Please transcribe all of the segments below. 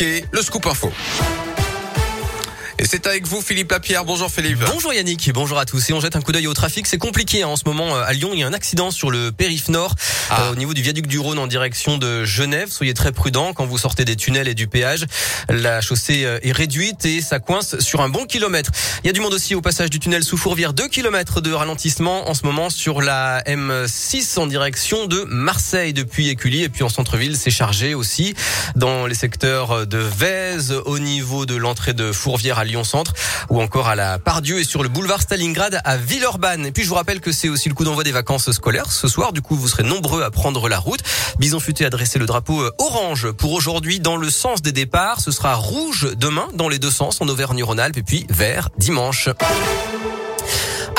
le scoop info. C'est avec vous Philippe Lapierre. Bonjour Philippe. Bonjour Yannick, bonjour à tous. Et on jette un coup d'œil au trafic. C'est compliqué hein, en ce moment euh, à Lyon. Il y a un accident sur le périph' nord Ah. euh, au niveau du viaduc du Rhône en direction de Genève. Soyez très prudents quand vous sortez des tunnels et du péage. La chaussée euh, est réduite et ça coince sur un bon kilomètre. Il y a du monde aussi au passage du tunnel sous Fourvière. 2 kilomètres de ralentissement en ce moment sur la M6 en direction de Marseille depuis Écully. Et puis en centre-ville, c'est chargé aussi dans les secteurs de Vèze, au niveau de l'entrée de Fourvière à Lyon-Centre ou encore à la Pardieu et sur le boulevard Stalingrad à Villeurbanne. Et puis je vous rappelle que c'est aussi le coup d'envoi des vacances scolaires ce soir. Du coup, vous serez nombreux à prendre la route. Bison Futé a dressé le drapeau euh, orange pour aujourd'hui dans le sens des départs. Ce sera rouge demain dans les deux sens en Auvergne-Rhône-Alpes et puis vert dimanche.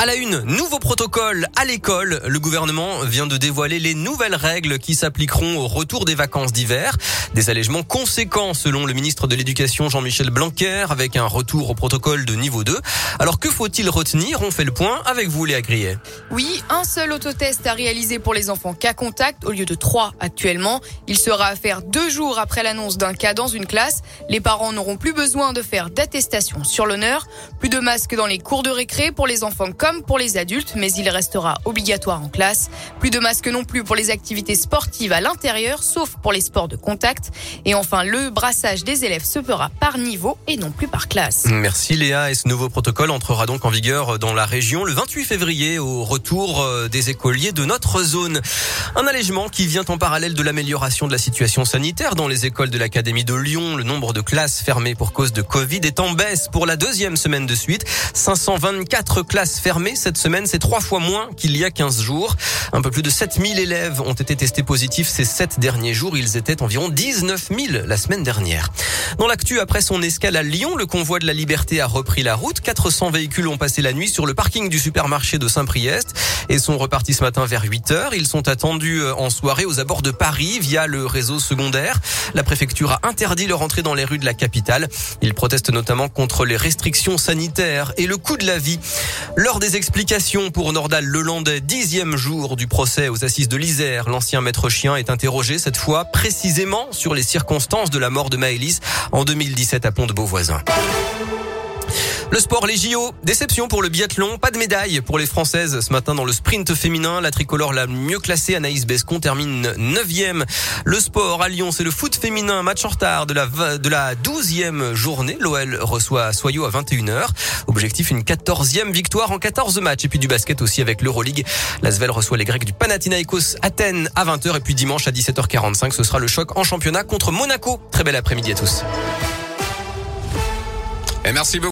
À la une, nouveau protocole à l'école. Le gouvernement vient de dévoiler les nouvelles règles qui s'appliqueront au retour des vacances d'hiver. Des allègements conséquents selon le ministre de l'Éducation Jean-Michel Blanquer avec un retour au protocole de niveau 2. Alors que faut-il retenir? On fait le point avec vous Léa Grillet. Oui, un seul autotest à réaliser pour les enfants cas contact au lieu de trois actuellement. Il sera à faire deux jours après l'annonce d'un cas dans une classe. Les parents n'auront plus besoin de faire d'attestation sur l'honneur. Plus de masques dans les cours de récré pour les enfants comme pour les adultes, mais il restera obligatoire en classe. Plus de masques non plus pour les activités sportives à l'intérieur, sauf pour les sports de contact. Et enfin, le brassage des élèves se fera par niveau et non plus par classe. Merci Léa et ce nouveau protocole entrera donc en vigueur dans la région le 28 février au retour euh, des écoliers de notre zone. Un allègement qui vient en parallèle de l'amélioration de la situation sanitaire dans les écoles de l'Académie de Lyon. Le nombre de classes fermées pour cause de Covid est en baisse pour la deuxième semaine de suite. 524 classes fermées cette semaine, c'est trois fois moins qu'il y a 15 jours. Un peu plus de 7000 élèves ont été testés positifs ces sept derniers jours. Ils étaient environ 19 000 la semaine dernière. Dans l'actu, après son escale à Lyon, le convoi de la liberté a repris la route. 400 véhicules ont passé la nuit sur le parking du supermarché de Saint-Priest et sont repartis ce matin vers 8 heures. Ils sont attendus euh, en soirée aux abords de Paris via le réseau secondaire. La préfecture a interdit leur entrée dans les rues de la capitale. Ils protestent notamment contre les restrictions sanitaires et le coût de la vie. Lors des explications pour Nordal Lelandais, dixième jour du procès aux assises de l'Isère, l'ancien maître chien est interrogé cette fois précisément sur les circonstances de la mort de Maëlys en 2017 à Pont-de-Beauvoisin. Le sport, les JO, déception pour le biathlon, pas de médaille pour les Françaises ce matin dans le sprint féminin. La tricolore la mieux classée, Anaïs Bescon, termine 9e. Le sport à Lyon, c'est le foot féminin, match en retard de la, de la 12e journée. L'OL reçoit Soyaux à 21h. Objectif, une 14e victoire en 14 matchs. Et puis du basket aussi avec l'Euroleague. L'Asvel reçoit les Grecs du Panathinaikos Athènes à 20h. Et puis dimanche à 17h45, ce sera le choc en championnat contre Monaco. Très bel après-midi à tous. Merci beaucoup.